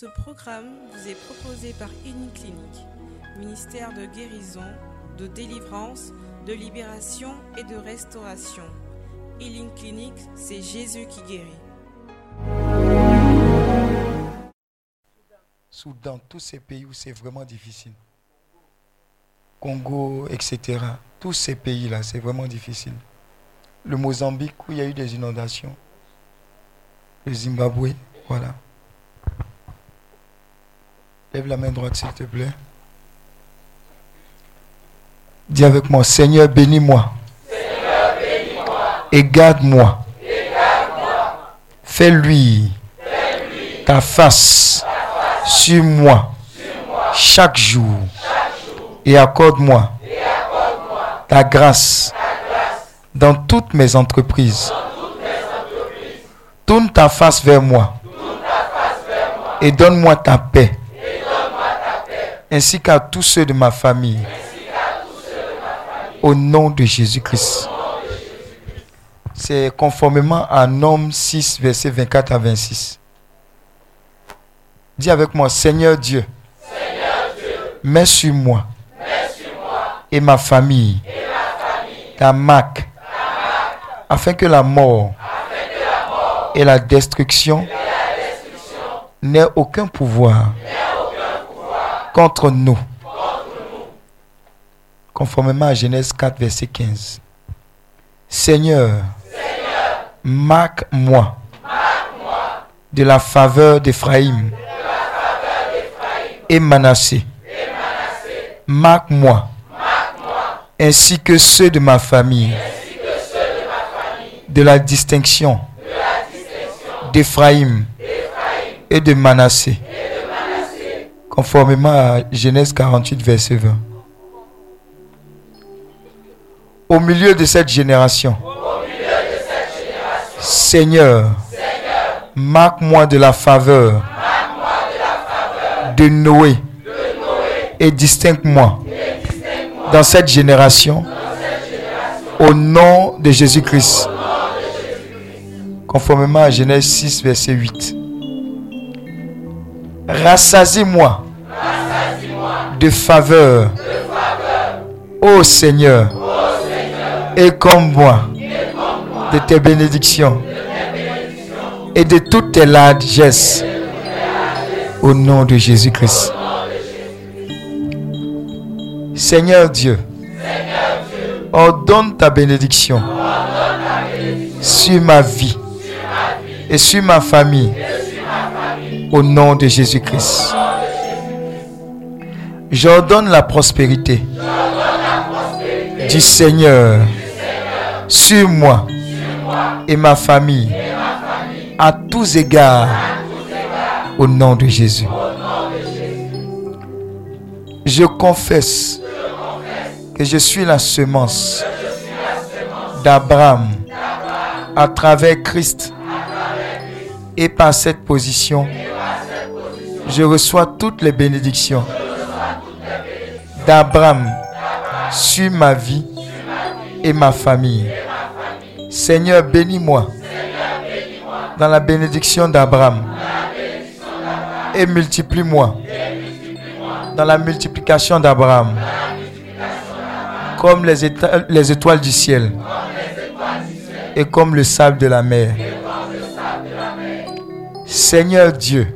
Ce programme vous est proposé par Uniclinique, ministère de guérison, de délivrance, de libération et de restauration. Healing Clinic, c'est Jésus qui guérit. Soudan, tous ces pays où c'est vraiment difficile. Congo, etc. Tous ces pays-là, c'est vraiment difficile. Le Mozambique, où il y a eu des inondations. Le Zimbabwe, voilà. Lève la main droite, s'il te plaît. Dis avec moi, Seigneur, bénis-moi. Et garde-moi. Fais-lui ta face sur moi chaque jour et accorde-moi ta grâce dans toutes mes entreprises. Tourne ta face vers moi et donne-moi ta paix ainsi qu'à tous ceux de ma famille. Au nom de Jésus-Christ. C'est conformément à Nom 6, verset 24 à 26. Dis avec moi, Seigneur Dieu, mets sur moi, et, ma famille, ta marque, afin que la mort, et, la destruction, n'aient aucun pouvoir, contre nous. Conformément à Genèse 4, verset 15. Seigneur, marque-moi de la faveur d'Éphraïm et Manassé. Marque-moi ainsi que ceux de ma famille de la distinction d'Éphraïm et de Manassé conformément à Genèse 48, verset 20. Au milieu de cette génération, Seigneur, marque-moi de la faveur de Noé et distingue-moi dans cette génération au nom de Jésus-Christ. Conformément à Genèse 6, verset 8. Rassasie-moi de faveur. Ô Seigneur, et comme moi de tes bénédictions et de toutes tes largesses au nom de Jésus-Christ. Seigneur Dieu, ordonne ta bénédiction sur ma vie et sur ma famille au nom de Jésus-Christ. J'ordonne la prospérité du Seigneur sur moi et ma famille à tous égards au nom de Jésus. Je confesse que je suis la semence d'Abraham à travers Christ et par cette position, je reçois toutes les bénédictions d'Abraham sur ma vie et ma famille. Seigneur, bénis-moi dans la bénédiction d'Abraham et multiplie-moi dans la multiplication d'Abraham comme les, les étoiles du ciel et comme le sable de la mer. Seigneur Dieu,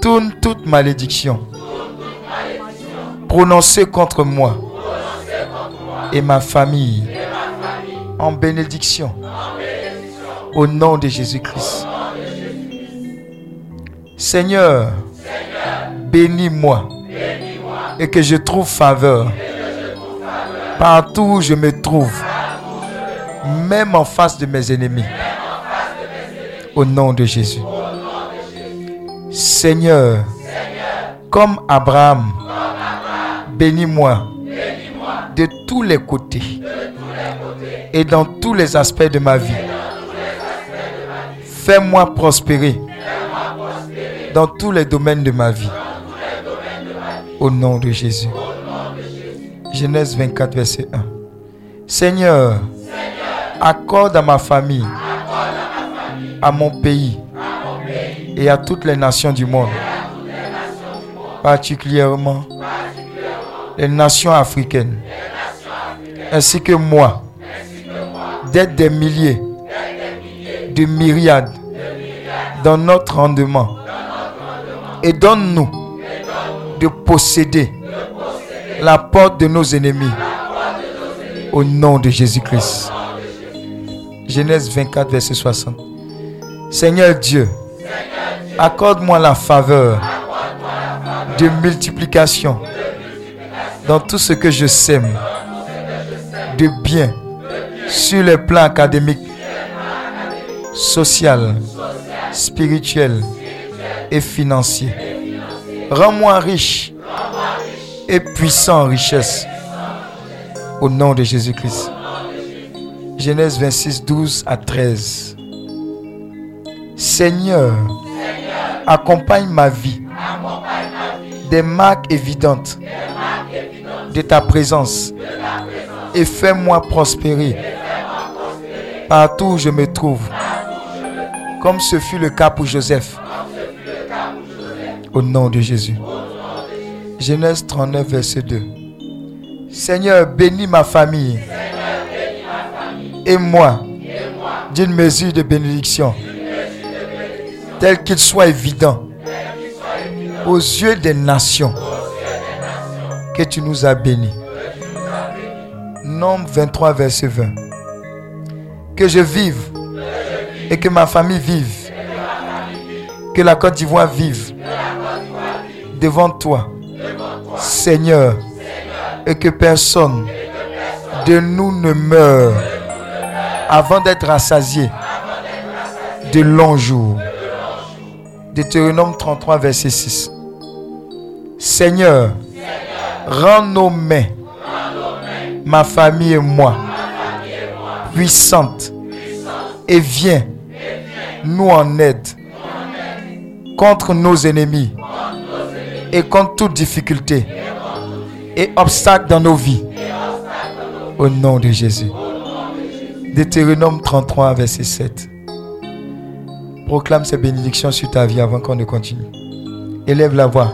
tourne toute malédiction prononcée contre moi et ma famille en bénédiction au nom de Jésus-Christ. Seigneur, bénis-moi et que je trouve faveur partout où je me trouve, même en face de mes ennemis. Au nom de Jésus. Seigneur, comme Abraham, bénis-moi de tous les côtés et dans tous les aspects de ma vie. Fais-moi prospérer dans tous les domaines de ma vie. Au nom de Jésus. Genèse 24, verset 1. Seigneur, accorde à ma famille, à mon pays et à toutes les nations du monde, particulièrement les nations africaines, ainsi que moi, d'être des milliers, de myriades dans notre rendement. Et donne-nous de posséder la porte de nos ennemis au nom de Jésus-Christ. Genèse 24, verset 60. Seigneur Dieu, accorde-moi la faveur de multiplication dans tout ce que je sème de bien sur le plan académique, social, spirituel et financier. Rends-moi riche et puissant en richesse au nom de Jésus-Christ. Genèse 26, 12 à 13. Seigneur, accompagne ma vie des marques évidentes de ta présence et fais-moi prospérer partout où je me trouve, comme ce fut le cas pour Joseph. Au nom de Jésus. Genèse 39, verset 2. Seigneur, bénis ma famille et moi d'une mesure de bénédiction, tel qu'il soit évident aux yeux des nations que tu nous as bénis. Nombre 23, verset 20. Que je vive et que ma famille vive. Que la Côte d'Ivoire vive devant toi, Seigneur, et que personne de nous ne meure avant d'être rassasié de longs jours. Deutéronome 33, verset 6. Seigneur, rends nos mains, ma famille et moi, puissantes, et viens nous en aide contre nos ennemis et contre toute difficulté et obstacle dans nos vies. Au nom de Jésus. Deutéronome 33, verset 7. Proclame ces bénédictions sur ta vie avant qu'on ne continue. Élève la voix.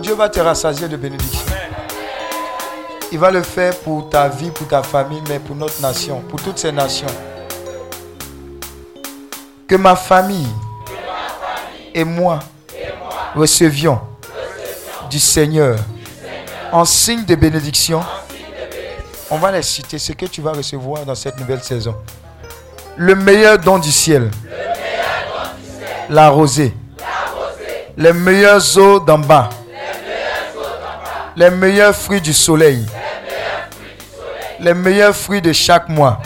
Dieu va te rassasier de bénédictions. Il va le faire pour ta vie, pour ta famille, mais pour notre nation, pour toutes ces nations. Que ma famille et moi recevions du Seigneur en signe de bénédiction. On va les citer, ce que tu vas recevoir dans cette nouvelle saison. Le meilleur don du ciel la rosée, les meilleures eaux d'en bas, les meilleurs fruits du soleil, les meilleurs fruits de chaque mois,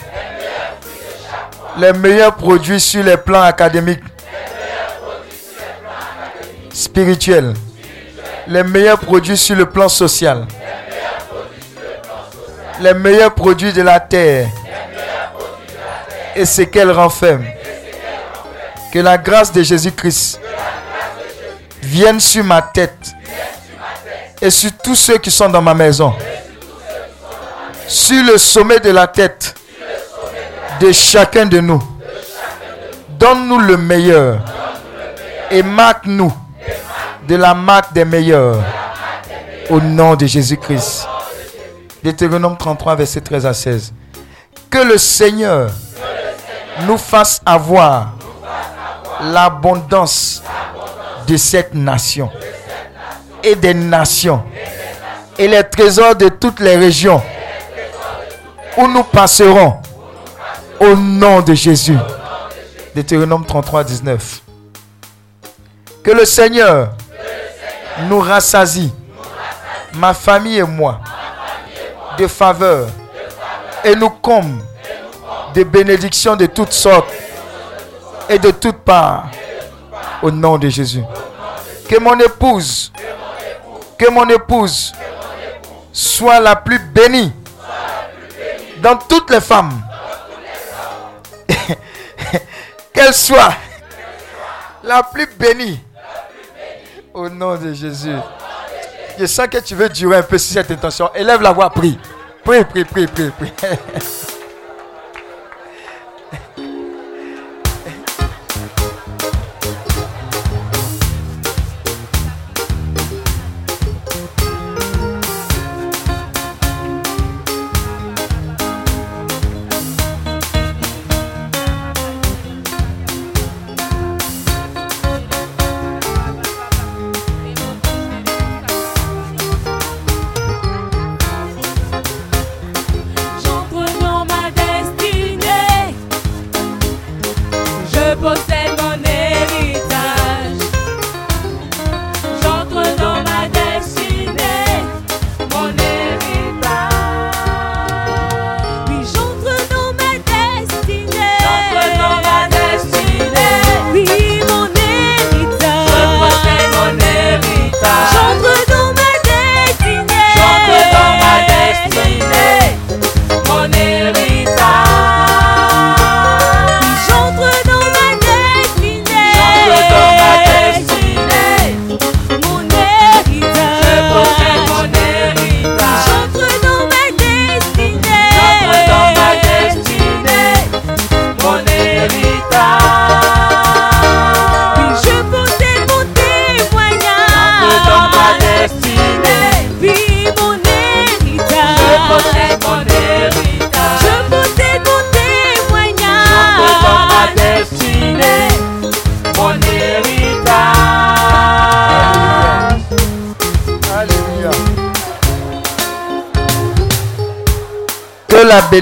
les meilleurs produits sur les plans académiques, spirituels, les meilleurs produits sur le plan social, les meilleurs produits de la terre. Et ce qu'elle renferme. Que la grâce de Jésus-Christ vienne sur ma tête et sur tous ceux qui sont dans ma maison. Sur le sommet de la tête de chacun de nous. Donne-nous le meilleur et marque-nous de la marque des meilleurs au nom de Jésus-Christ. Deutéronome 33, verset 13 à 16. Que le Seigneur nous fasse avoir l'abondance de cette nation des nations et les trésors de toutes les régions où nous passerons au nom de Jésus. Deutéronome 33, 19. Que le Seigneur nous rassasie, ma famille et moi, de faveur et nous comble de bénédictions de toutes sortes et de toutes parts. Au nom de Jésus. Que mon épouse, que mon épouse soit la plus bénie dans toutes les femmes. Qu'elle soit la plus bénie. Au nom de Jésus. Je sens que tu veux durer un peu sur cette intention. Élève la voix, prie. Prie, prie, prie, prie, prie.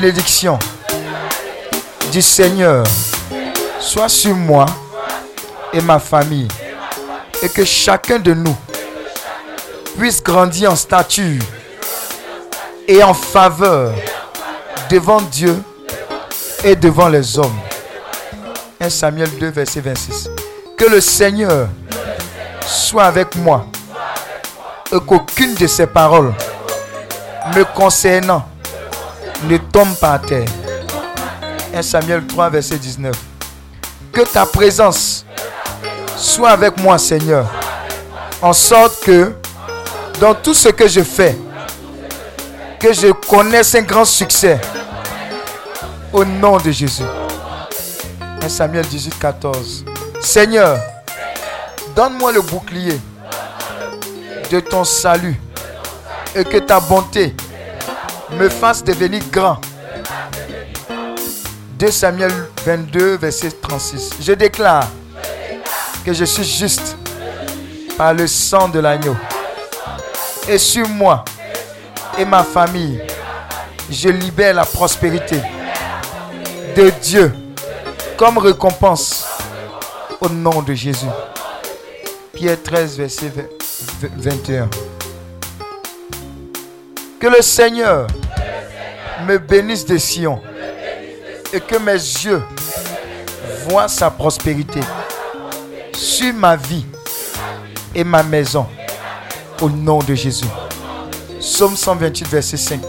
bénédiction du Seigneur soit sur moi et ma famille. Et que chacun de nous puisse grandir en stature et en faveur devant Dieu et devant les hommes. 1 Samuel 2, verset 26. Que le Seigneur soit avec moi et qu'aucune de ces paroles me concernant ne tombe par terre. 1 Samuel 3, verset 19. Que ta présence soit avec moi, Seigneur. En sorte que dans tout ce que je fais, que je connaisse un grand succès. Au nom de Jésus. 1 Samuel 18, 14. Seigneur, donne-moi le bouclier de ton salut et que ta bonté me fasse devenir grand. 2 Samuel 22, verset 36. Je déclare que je suis juste par le sang de l'agneau. Et sur moi et ma famille, je libère la prospérité de Dieu comme récompense au nom de Jésus. Pierre 13, verset 20 21. Que le Seigneur me bénisse de Sion et que mes yeux voient sa prospérité sur ma vie et ma maison au nom de Jésus. Psaume 128, verset 5.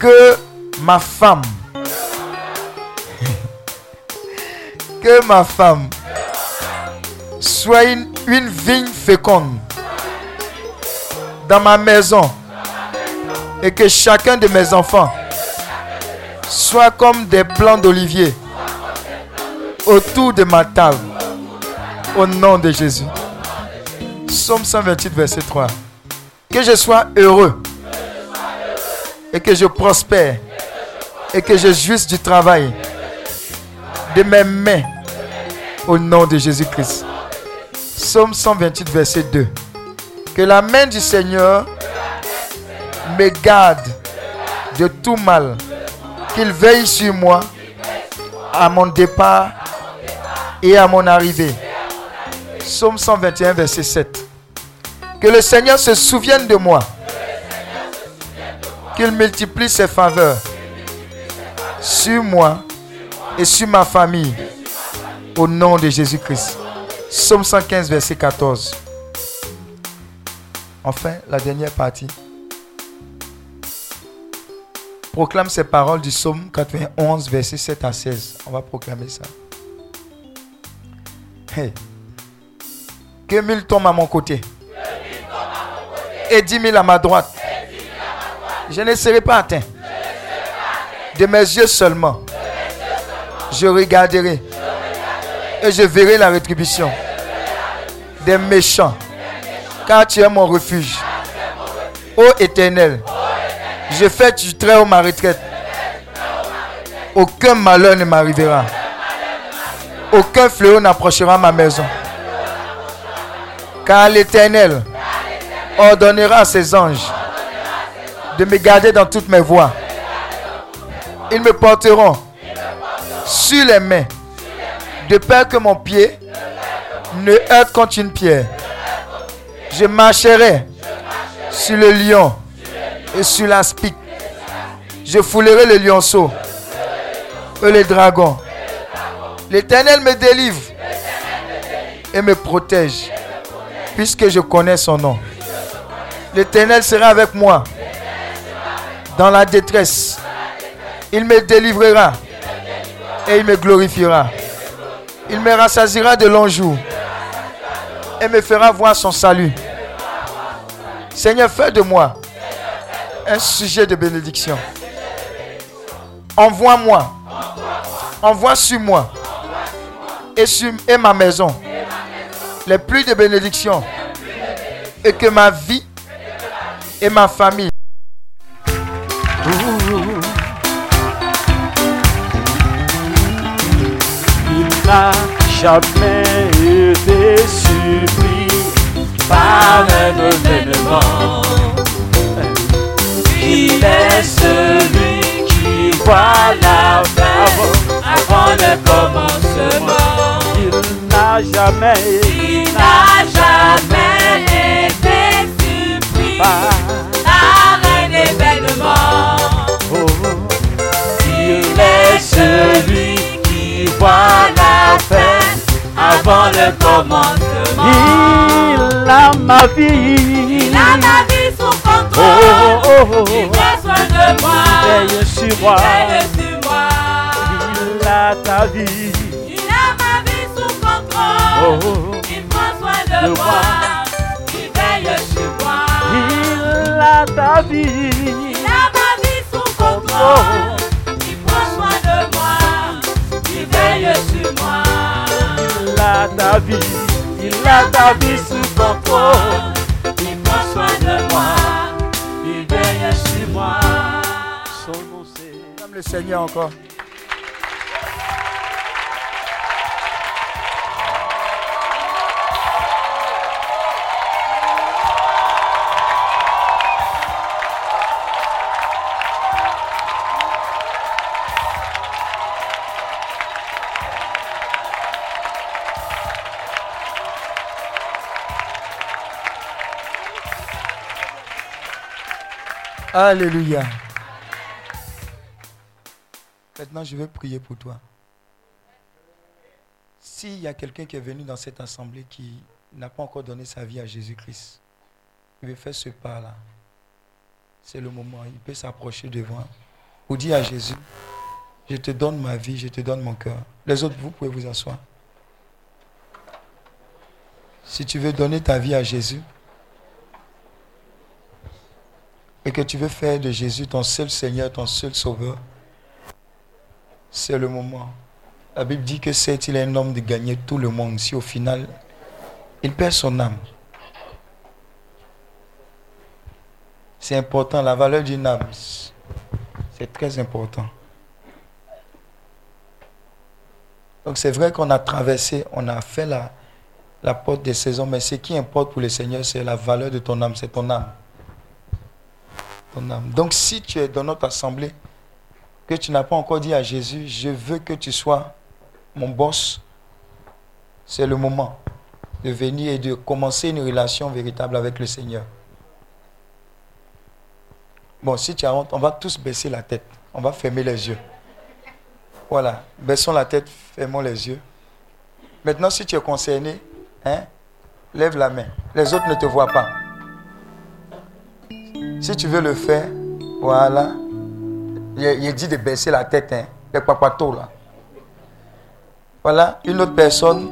Que ma femme, que ma femme soit une, une vigne féconde dans ma maison et que chacun de mes enfants soit comme des plants d'olivier autour de ma table au nom de Jésus. Psaume 128, verset 3. Que je sois heureux et que je prospère et que je jouisse du travail de mes mains au nom de Jésus-Christ. Psaume 128, verset 2. Que la main du Seigneur me garde de tout mal. Qu'il veille sur moi à mon départ et à mon arrivée. Psaume 121, verset 7. Que le Seigneur se souvienne de moi. Qu'il multiplie ses faveurs sur moi et sur ma famille. Au nom de Jésus-Christ. Psaume 115, verset 14. Enfin, la dernière partie. Proclame ces paroles du psaume 91, verset 7 à 16. On va proclamer ça. Que mille tombent à mon côté. Et dix mille à ma droite. Je ne serai pas atteint. De mes yeux seulement. Je regarderai. Et je verrai la rétribution des méchants. Car tu es mon refuge. Ô éternel, je fais du très haut ma retraite. Aucun malheur ne m'arrivera. Aucun fléau n'approchera ma maison. Car l'Éternel ordonnera à ses anges de me garder dans toutes mes voies. Ils me porteront sur les mains, de peur que mon pied ne heurte contre une pierre. Je marcherai sur le lion et sur l'aspic. Je foulerai le lionceau et les dragons. L'Éternel me délivre et me protège, puisque je connais son nom. L'Éternel sera avec moi dans la détresse. Il me délivrera et il me glorifiera. Il me rassasiera de longs jours et me fera voir son salut. Seigneur, fais de moi un sujet de bénédiction. Envoie-moi. Envoie sur moi et sur et ma maison les pluies de bénédiction et que ma vie et ma famille Il n'a jamais été surpris par un événement. Il est celui qui voit la fin avant le commencement. Il n'a jamais, Il n'a jamais été surpris par un événement. oh, il est celui qui voit la fin avant le commencement. Il a ma vie. Il a ma vie sous Oh, contrôle. oh, oh. Il prend soin de moi. Veille sur moi. Veille sur moi. Il a ta vie. Il a oh, oh. Il prend soin de moi. moi. Il veille sur moi. Il a ta vie. Il a ma vie sous contrôle. Il prend soin de moi. Il veille sur moi. Il a ta vie. Il a ta vie sous contrôle. Seigneur encore. Alléluia. Je vais prier pour toi. S'il y a quelqu'un qui est venu dans cette assemblée qui n'a pas encore donné sa vie à Jésus-Christ, il veut faire ce pas-là. C'est le moment. Il peut s'approcher devant ou dire à Jésus, je te donne ma vie, je te donne mon cœur. Les autres, vous pouvez vous asseoir. Si tu veux donner ta vie à Jésus, et que tu veux faire de Jésus ton seul Seigneur, ton seul Sauveur, c'est le moment. La Bible dit que c'est il un homme de gagner tout le monde si au final il perd son âme? C'est important, la valeur d'une âme, c'est très important. Donc c'est vrai qu'on a traversé, on a fait la, la porte des saisons, mais ce qui importe pour le Seigneur, c'est la valeur de ton âme, c'est ton âme ton âme. Donc si tu es dans notre assemblée, que tu n'as pas encore dit à Jésus, je veux que tu sois mon boss, c'est le moment de venir et de commencer une relation véritable avec le Seigneur. Bon, si tu as honte, on va tous baisser la tête. On va fermer les yeux. Voilà. Baissons la tête, fermons les yeux. Maintenant, si tu es concerné, hein, lève la main. Les autres ne te voient pas. Si tu veux le faire, voilà. Il, dit de baisser la tête, hein, les papatos là. Voilà, une autre personne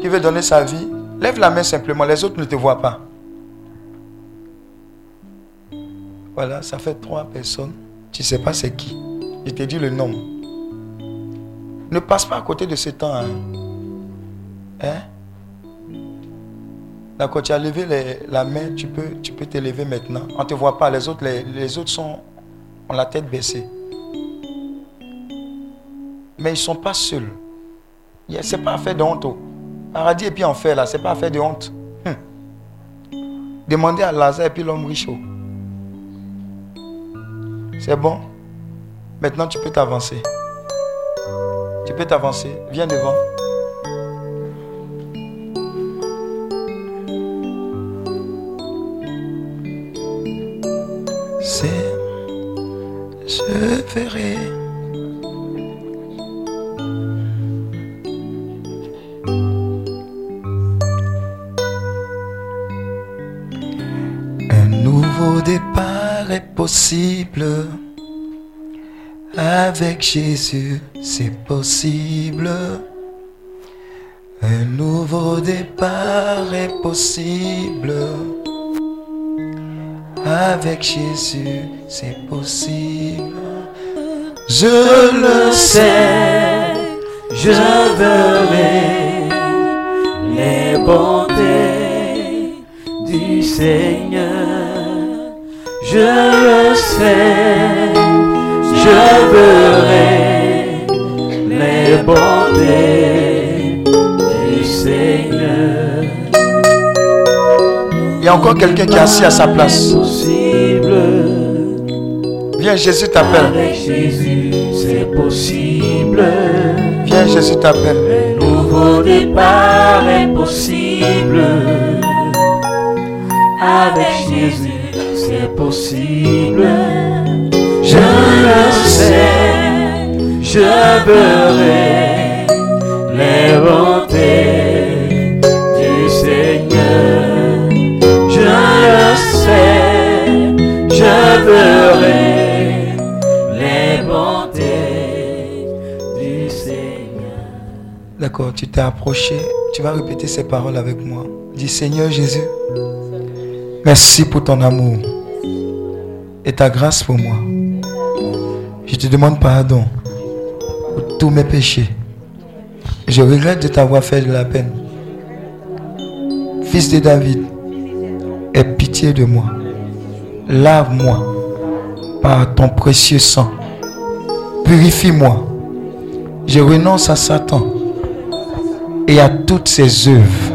qui veut donner sa vie, lève la main simplement, les autres ne te voient pas. Voilà, ça fait trois personnes. Tu ne sais pas c'est qui. Je te dis le nom. Ne passe pas à côté de ce temps. Hein? Hein? D'accord, tu as levé la main, tu peux, tu te lever maintenant. On ne te voit pas, les autres, les, les autres sont, ont la tête baissée. Mais ils ne sont pas seuls. Ce n'est pas affaire de honte. oh. Paradis et puis enfer, là, ce n'est pas affaire de honte. Hum. Demandez à Lazare et puis l'homme riche. oh. C'est bon Maintenant, tu peux t'avancer. Tu peux t'avancer. Viens devant. C'est... Je verrai. Possible. Avec Jésus, c'est possible. Un nouveau départ est possible. Avec Jésus, c'est possible. Je le sais, je verrai les bontés du Seigneur. Sais, je verrai les bontés du Seigneur. Il y a encore quelqu'un qui est assis à sa place. Possible. Viens, Jésus t'appelle. Avec Jésus, c'est possible. Viens, Jésus t'appelle. Un nouveau départ est possible. Avec Jésus, c'est possible. Je le sais, je verrai les bontés du Seigneur. Je le sais, je verrai les bontés du Seigneur. D'accord, tu t'es approché, Tu vas répéter ces paroles avec moi. Dis Seigneur Jésus, merci pour ton amour et ta grâce pour moi. Je te demande pardon pour tous mes péchés. Je regrette de t'avoir fait de la peine. Fils de David, aie pitié de moi. Lave-moi par ton précieux sang. Purifie-moi. Je renonce à Satan et à toutes ses œuvres.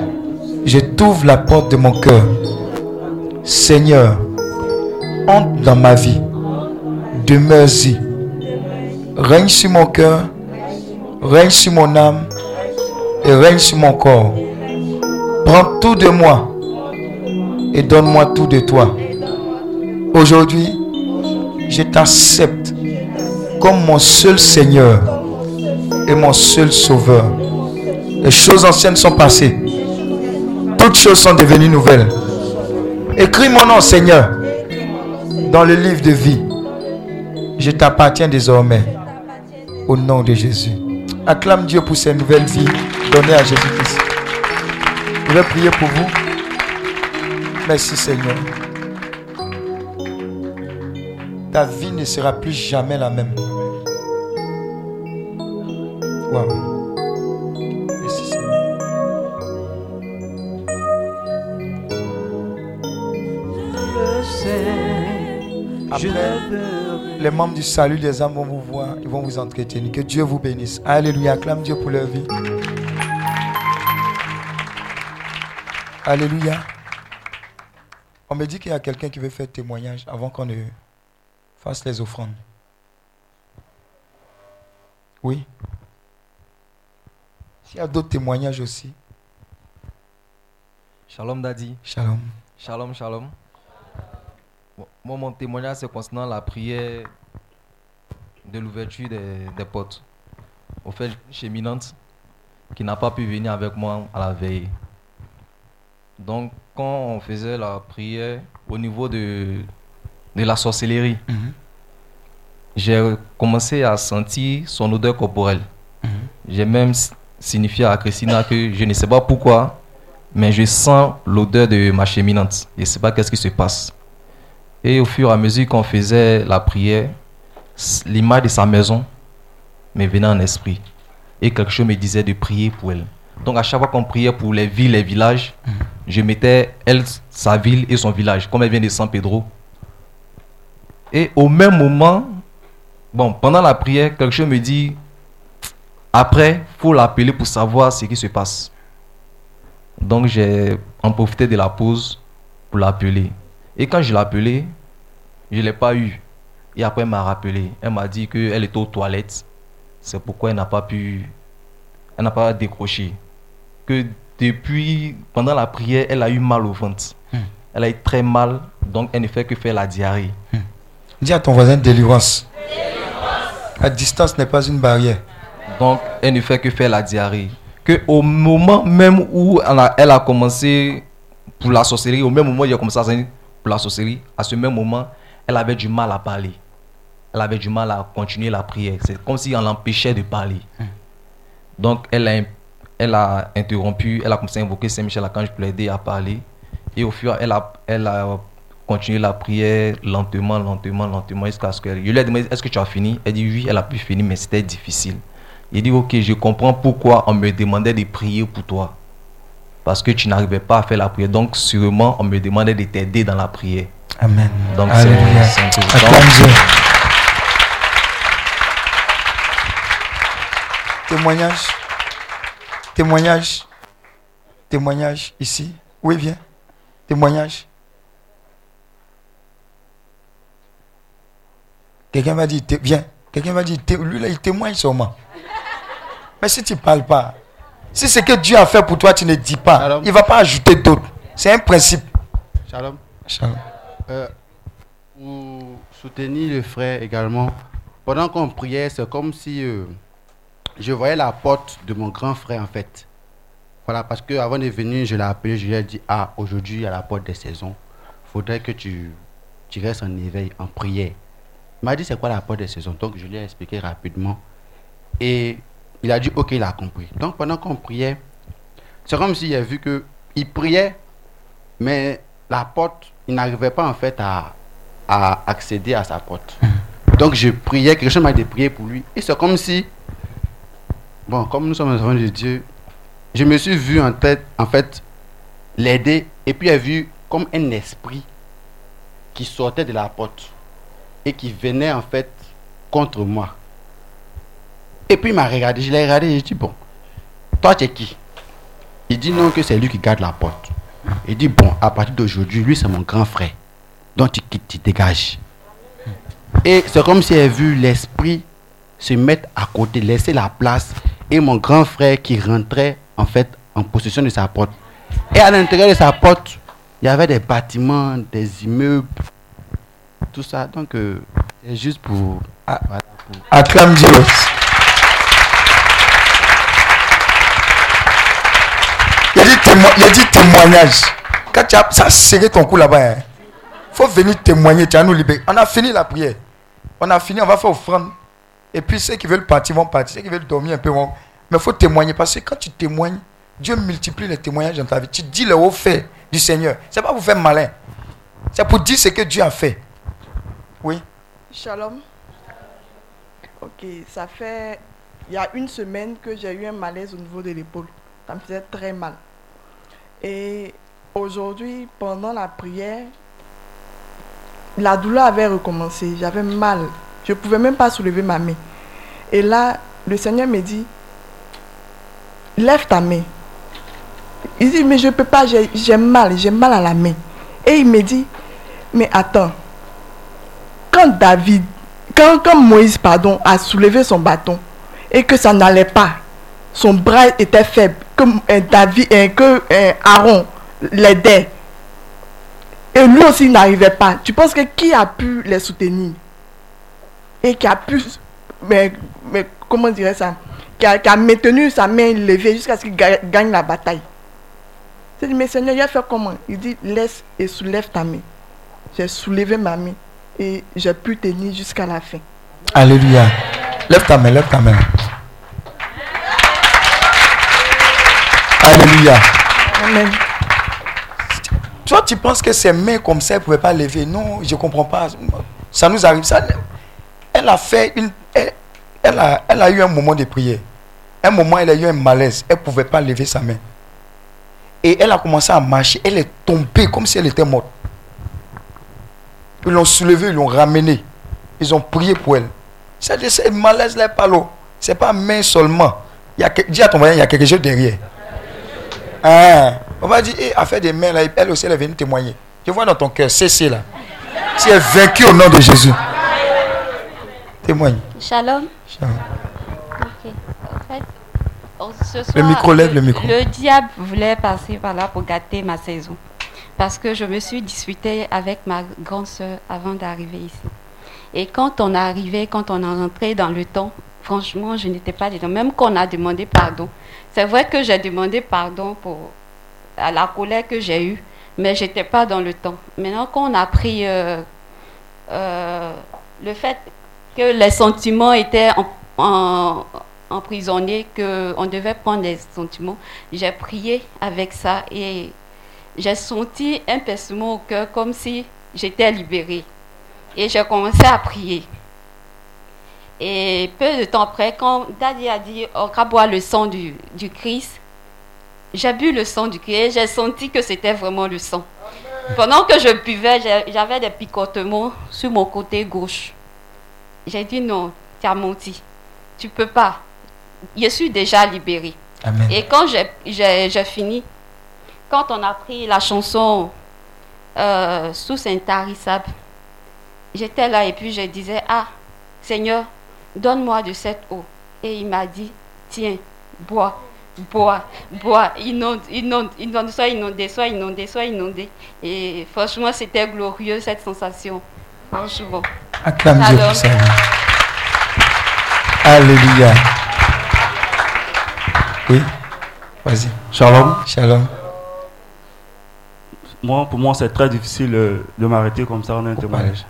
Je t'ouvre la porte de mon cœur. Seigneur, entre dans ma vie. Demeure-y. Règne sur mon cœur, règne sur mon âme et règne sur mon corps. Prends tout de moi et donne-moi tout de toi. Aujourd'hui, je t'accepte comme mon seul Seigneur et mon seul Sauveur. Les choses anciennes sont passées. Toutes choses sont devenues nouvelles. Écris mon nom, Seigneur, dans le livre de vie. Je t'appartiens désormais. Au nom de Jésus. Acclame Dieu pour ces nouvelles vies données à Jésus-Christ. Je vais prier pour vous. Merci Seigneur. Ta vie ne sera plus jamais la même. Wow. Les membres du salut des âmes vont vous voir, ils vont vous entretenir. Que Dieu vous bénisse. Alléluia. Acclame Dieu pour leur vie. Alléluia. On me dit qu'il y a quelqu'un qui veut faire témoignage avant qu'on ne fasse les offrandes. Oui. S'il y a d'autres témoignages aussi. Shalom Daddy. Shalom. Shalom, shalom. Moi, mon témoignage, c'est concernant la prière de l'ouverture des, des portes. Au fait, cheminante qui n'a pas pu venir avec moi à la veille. Donc, quand on faisait la prière au niveau de, de la sorcellerie, Mhm. j'ai commencé à sentir son odeur corporelle. J'ai même signifié à Christina que je ne sais pas pourquoi, mais je sens l'odeur de ma cheminante. Je ne sais pas qu'est-ce qui se passe. Et au fur et à mesure qu'on faisait la prière, l'image de sa maison me venait en esprit. Et quelque chose me disait de prier pour elle. Donc à chaque fois qu'on priait pour les villes, les villages, je mettais elle, sa ville et son village, comme elle vient de San Pedro. Et au même moment, bon, pendant la prière, quelque chose me dit, après, faut l'appeler pour savoir ce qui se passe. Donc j'ai en profité de la pause pour l'appeler. Et quand je l'ai appelé, je ne l'ai pas eu. Et après, elle m'a rappelé. Elle m'a dit qu'elle était aux toilettes. C'est pourquoi elle n'a pas pu. Elle n'a pas décroché. Que depuis, pendant la prière, elle a eu mal au ventre. Elle a eu très mal. Donc elle ne fait que faire la diarrhée. Dis à ton voisin délivrance. La distance n'est pas une barrière. Donc, elle ne fait que faire la diarrhée. Que au moment même où elle a, elle a commencé pour la sorcellerie, au même moment où il a commencé à pour la sorcellerie, à ce même moment, elle avait du mal à parler. Elle avait du mal à continuer la prière. C'est comme si on l'empêchait de parler. Donc, elle a, elle a interrompu, elle a commencé à invoquer Saint-Michel-Archange pour l'aider à parler. Et au fur, elle a, elle a continué la prière lentement, lentement, lentement, jusqu'à ce qu'elle. Je lui ai demandé Est-ce que tu as fini? Elle dit Oui, elle a pu finir, mais c'était difficile. Il dit Ok, je comprends pourquoi on me demandait de prier pour toi. Parce que tu n'arrivais pas à faire la prière. Donc, sûrement, on me demandait de t'aider dans la prière. Amen. Donc, c'est. Témoignage. Témoignage. Témoignage ici. Oui, viens. Témoignage. Quelqu'un va dire, viens. Quelqu'un va dire, lui là, il témoigne sûrement. Mais si tu ne parles pas, si c'est que Dieu a fait pour toi, tu ne dis pas, il ne va pas ajouter d'autres. C'est un principe. Shalom. Shalom. Euh, pour soutenir le frère également, pendant qu'on priait, c'est comme si euh, je voyais la porte de mon grand frère en fait. Voilà, parce que avant de venir, je l'ai appelé, je lui ai dit Ah, aujourd'hui, il y a la porte des saisons. faudrait que tu, tu restes en éveil, en prière. Il m'a dit C'est quoi la porte des saisons? Donc, je lui ai expliqué rapidement. Et il a dit Ok, il a compris. Donc, pendant qu'on priait, c'est comme s'il a vu que il priait, mais la porte, il n'arrivait pas en fait à, à accéder à sa porte. Donc je priais, quelque chose m'a de prier pour lui. Et c'est comme si, bon, comme nous sommes enfants de Dieu, je me suis vu en tête, en fait, l'aider et puis j'ai vu comme un esprit qui sortait de la porte et qui venait en fait contre moi. Et puis il m'a regardé, je l'ai regardé et j'ai dit, bon, toi tu es qui? Il dit non que c'est lui qui garde la porte. Il dit, bon, à partir d'aujourd'hui, lui c'est mon grand frère. Donc tu quittes, tu dégages. Et c'est comme si elle a vu l'esprit se mettre à côté, laisser la place. Et mon grand frère qui rentrait en fait en possession de sa porte. Et à l'intérieur de sa porte, il y avait des bâtiments, des immeubles, tout ça. Donc, euh, c'est juste pour. Ah. voilà, pour- Dieu. Il a dit, il a dit témoignage. Quand tu as ça serré ton cou là-bas, il faut venir témoigner. Tu as nous libérer. On a fini la prière. On a fini, on va faire offrande. Et puis ceux qui veulent partir vont partir. Ceux qui veulent dormir un peu vont. Mais il faut témoigner parce que quand tu témoignes, Dieu multiplie les témoignages dans ta vie. Tu dis le haut fait du Seigneur. C'est pas pour faire malin. C'est pour dire ce que Dieu a fait. Oui. Shalom. Ok, ça fait. Il y a une semaine que j'ai eu un malaise au niveau de l'épaule. Ça me faisait très mal. Et aujourd'hui, pendant la prière, la douleur avait recommencé. J'avais mal. Je ne pouvais même pas soulever ma main. Et là, le Seigneur me dit Lève ta main. Il dit Mais je ne peux pas, j'ai mal, j'ai mal à la main. Et il me dit Mais attends, quand David, quand, quand Moïse, pardon, a soulevé son bâton et que ça n'allait pas, son bras était faible, que euh, David, euh, que euh, Aaron l'aidait, et lui aussi n'arrivait pas. Tu penses que qui a pu les soutenir? Et qui a pu, mais, mais comment dirais ça, qui a, qui a maintenu sa main levée jusqu'à ce qu'il ga- gagne la bataille. J'ai dit, mais Seigneur, il a fait comment? Il dit, laisse et soulève ta main. J'ai soulevé ma main et j'ai pu tenir jusqu'à la fin. Alléluia. Lève ta main, lève ta main. Alléluia. Amen. Toi, tu penses que ses mains comme ça, ne pouvait pas lever? Non, je ne comprends pas. Ça nous arrive. Ça, elle a fait une. Elle, elle a, elle a eu un moment de prière. Un moment, elle a eu un malaise. Elle ne pouvait pas lever sa main. Et elle a commencé à marcher. Elle est tombée comme si elle était morte. Ils l'ont soulevée, ils l'ont ramenée. Ils ont prié pour elle. C'est ce malaise-là, pas l'eau. Ce n'est pas main seulement. Il y a, dis à ton voisin, il y a quelque chose derrière. Hein? On va dire, eh, affaire des mains, là, elle aussi, elle est venue témoigner. Je vois dans ton cœur, cessez là. Si elle est vaincue au nom de Jésus. Témoigne. Shalom. Shalom. En fait, Le micro, lève le micro. Le diable voulait passer par là pour gâter ma saison. Parce que je me suis disputée avec ma grande soeur avant d'arriver ici. Et quand on est arrivé, quand on est rentré dans le temps, franchement, je n'étais pas dedans. Même qu'on a demandé pardon. C'est vrai que j'ai demandé pardon pour la colère que j'ai eue, mais j'étais pas dans le temps. Maintenant qu'on a pris euh, euh, le fait que les sentiments étaient en- en- emprisonnés, qu'on devait prendre les sentiments, j'ai prié avec ça et j'ai senti un pincement au cœur comme si j'étais libérée. Et j'ai commencé à prier. Et peu de temps après, quand Daddy a dit on va boire le sang du, du Christ, j'ai bu le sang du Christ et j'ai senti que c'était vraiment le sang. Pendant que je buvais, j'avais des picotements sur mon côté gauche. J'ai dit non, tu as menti. Tu peux pas. Je suis déjà libérée. Amen. Et quand j'ai- fini, quand on a pris la chanson euh, sous Saint-Tarissab, j'étais là et puis je disais, ah, Seigneur, donne-moi de cette eau. Et il m'a dit, tiens, bois, bois, bois, inonde, inonde, inonde, soit inondé, soit inondé, soit inondé. Et franchement, c'était glorieux cette sensation. Franchement. Acclame Dieu pour ça. Alléluia. Oui. Vas-y. Shalom. Shalom. Moi, pour moi, c'est très difficile euh, de m'arrêter comme ça en un témoignage.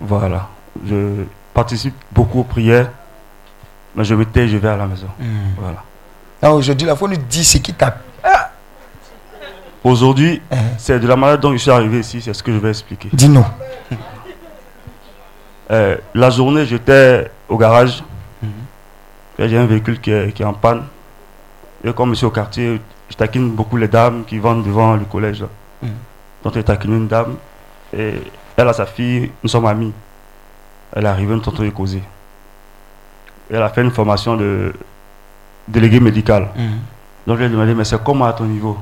Voilà. Je participe beaucoup aux prières, mais je me tais, je vais à la maison. Voilà. Non, aujourd'hui, il faut nous dire ce qui t'a. Ah, Aujourd'hui, c'est de la manière dont je suis arrivé ici, c'est ce que je vais expliquer. Dis-nous. Euh, la journée, j'étais au garage. Et J'ai un véhicule qui est, qui est en panne. Et comme je suis au quartier, je taquine beaucoup les dames qui vendent devant le collège. là. Mhm. Donc j'ai taquiné une dame. Et elle a sa fille, nous sommes amis. Elle est arrivée, nous causer. Et elle a fait une formation de délégué médical. Mhm. Donc je lui ai demandé, mais c'est comment à ton niveau?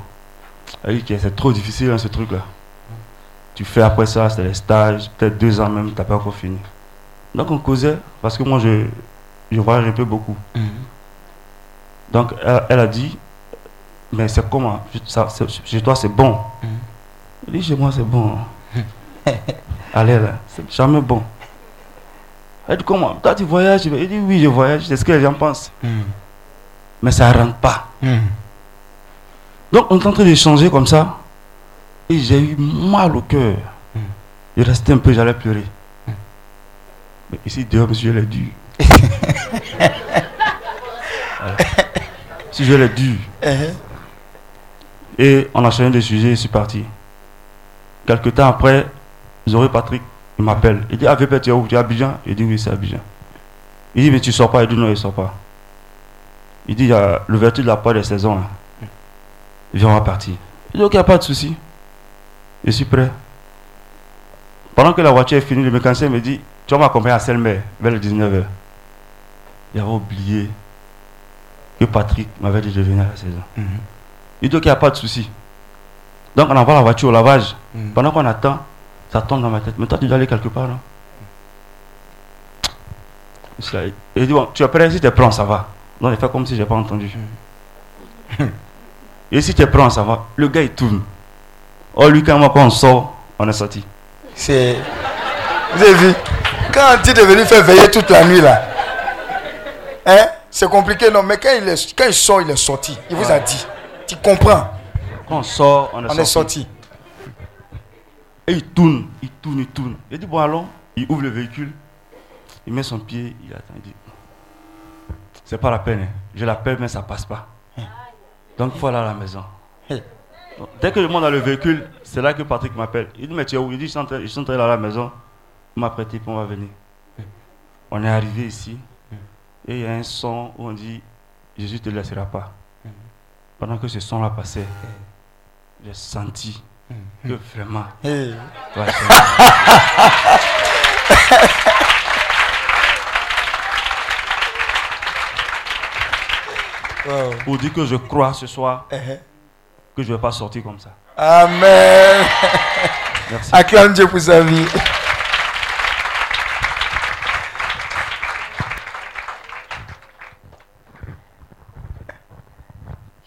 Elle dit que c'est trop difficile hein, ce truc-là. Tu fais après ça, c'est les stages, peut-être deux ans même, tu n'as pas encore fini. Donc on causait, parce que moi je, je voyage un peu beaucoup. Mhm. Donc elle, elle a dit, mais c'est comment? Ça, Chez toi c'est bon. Mhm. Elle dit, chez moi c'est bon. Allez là, c'est jamais bon. Elle dit, comment? Toi tu voyages Il dit, oui je voyage, c'est ce que les gens pensent. Mhm. Mais ça ne rentre pas. Mhm. Donc on est en train d'échanger comme ça. Et j'ai eu mal au cœur. Mm. Il restait un peu, j'allais pleurer. Mais ici, dehors, monsieur, elle est dure. Voilà. Si je l'ai. Uh-huh. Et on a changé de sujet, je suis parti. Quelque temps après, Zoré Patrick, il m'appelle. Il dit, ah, tu es où? Tu es à Abidjan? Il dit, oui, c'est à Abidjan. Il dit, mais tu sors pas Il dit, non, il sort pas. Il dit, il y a l'ouverture de la porte des saisons. Là. Viens, on va partir. Il dit, ok, pas de souci. Je suis prêt. Pendant que la voiture est finie, le mécanicien me dit, tu vas m'accompagner à Selmer vers les 19h. Il avait oublié que Patrick m'avait dit de venir à la saison. Mhm. Il dit, ok, il n'y a pas de souci. Donc on envoie la voiture au lavage. Mhm. Pendant qu'on attend, ça tombe dans ma tête. Mais toi, tu dois aller quelque part, non là, Il dit, bon, tu es prêt? Si tu prêt, ça va. Donc il fait comme si je n'ai pas entendu. Et si tu prêt, ça va. Le gars, il tourne. Oh, lui, quand moi, quand on sort, on est sorti. C'est. Vous avez vu? Quand tu es venu faire veiller toute la nuit là, hein, c'est compliqué, non, mais quand il, est, quand il sort, il est sorti. Il vous a dit. Tu comprends? Quand on sort, on est On sorti. est sorti. Et il tourne, il tourne, il tourne. Il dit, bon, allons. Il ouvre le véhicule. Il met son pied, il attend. Il dit, c'est pas la peine. hein. Je l'appelle, mais ça passe pas. Donc, il faut aller à la maison. Dès que je monte dans le véhicule, c'est là que Patrick m'appelle. Il dit, mais tu es où? Il dit, je suis en train, je suis à la maison. Il m'a prêté, puis on va venir. On est arrivé ici. Et il y a un son où on dit, Jésus ne te laissera pas. Pendant que ce son-là passait, j'ai senti que vraiment, Hey. Ouais, Wow. pour dire que je crois ce soir Uh-huh. que je ne vais pas sortir comme ça. Amen. Merci. Acclame Dieu pour sa vie.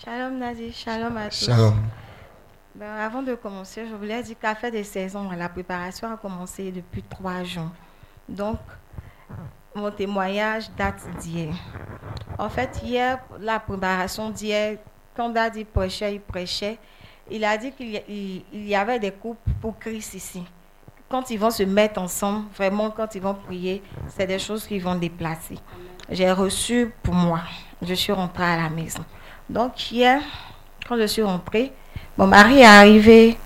Shalom Nazi, shalom à tous. Shalom. Ben, avant de commencer, je voulais dire qu'à faire des saisons, la préparation a commencé depuis trois jours. Donc, mon témoignage date d'hier. En fait, hier, la préparation d'hier, quand Daddy prêchait, il prêchait, il a dit qu'il y, y avait des couples pour Christ ici. Quand ils vont se mettre ensemble, vraiment, quand ils vont prier, c'est des choses qui vont déplacer. J'ai reçu pour moi. Je suis rentrée à la maison. Donc, hier, quand je suis rentrée, mon mari est arrivé,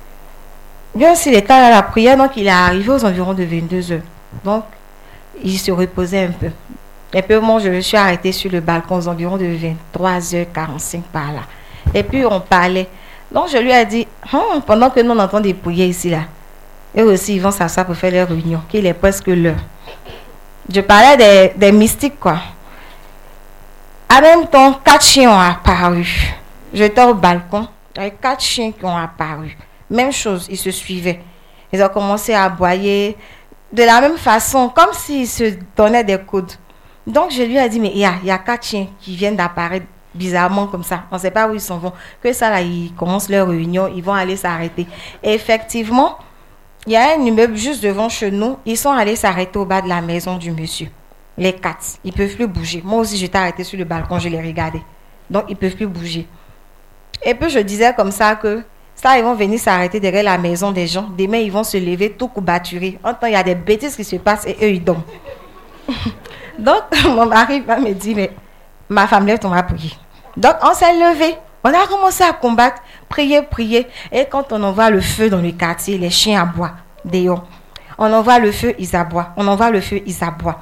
bien s'il était à la prière, donc il est arrivé aux environs de 22 heures. Donc, il se reposait un peu. Et puis, moi, je me suis arrêtée sur le balcon aux environs de 23h45 par là. Et puis, on parlait. Donc, je lui ai dit, Hum, pendant que nous, on entend des prières ici, là, eux aussi, ils vont s'asseoir pour faire leur réunion, qu'il est presque l'heure. Je parlais des, des mystiques, quoi. En même temps, quatre chiens ont apparu. J'étais au balcon, avait quatre chiens qui ont apparu. Même chose, ils se suivaient. Ils ont commencé à aboyer de la même façon, comme s'ils se donnaient des codes. Donc je lui ai dit, mais il y a, y a quatre chiens qui viennent d'apparaître bizarrement comme ça. On ne sait pas où ils s'en vont. Que ça, là, ils commencent leur réunion, ils vont aller s'arrêter. Effectivement, il y a un immeuble juste devant chez nous. Ils sont allés s'arrêter au bas de la maison du monsieur. Les quatre. Ils ne peuvent plus bouger. Moi aussi, j'étais arrêtée sur le balcon, je les regardais. Donc, ils ne peuvent plus bouger. Et puis, je disais comme ça que ça, ils vont venir s'arrêter derrière la maison des gens. Demain, ils vont se lever tout courbaturés. En temps, il y a des bêtises qui se passent et eux, ils dorment. Donc, mon mari va me dire, mais ma femme, lève ton va prier. Donc, on s'est levé. On a commencé à combattre. prier, prier. Et quand on envoie le feu dans le quartier, les chiens aboient dehors. On envoie le feu, ils aboient. On envoie le feu, ils aboient.